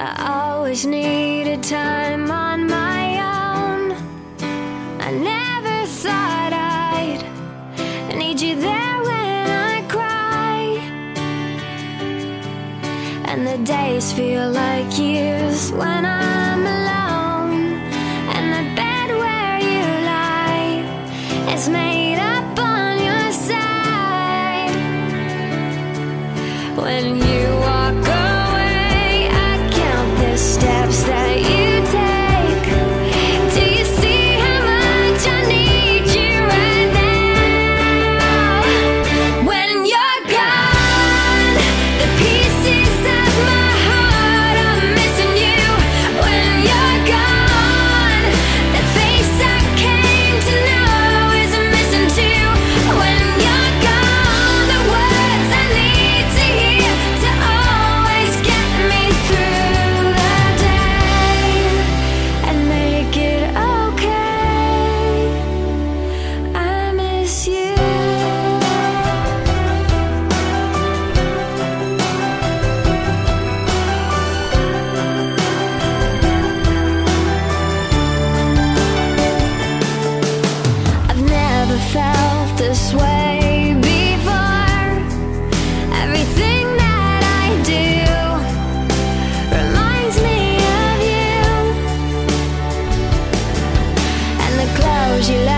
I always needed time on my own. I never And the days feel like years when I'm alone. And the bed where you lie is made up on your side. When you knows you love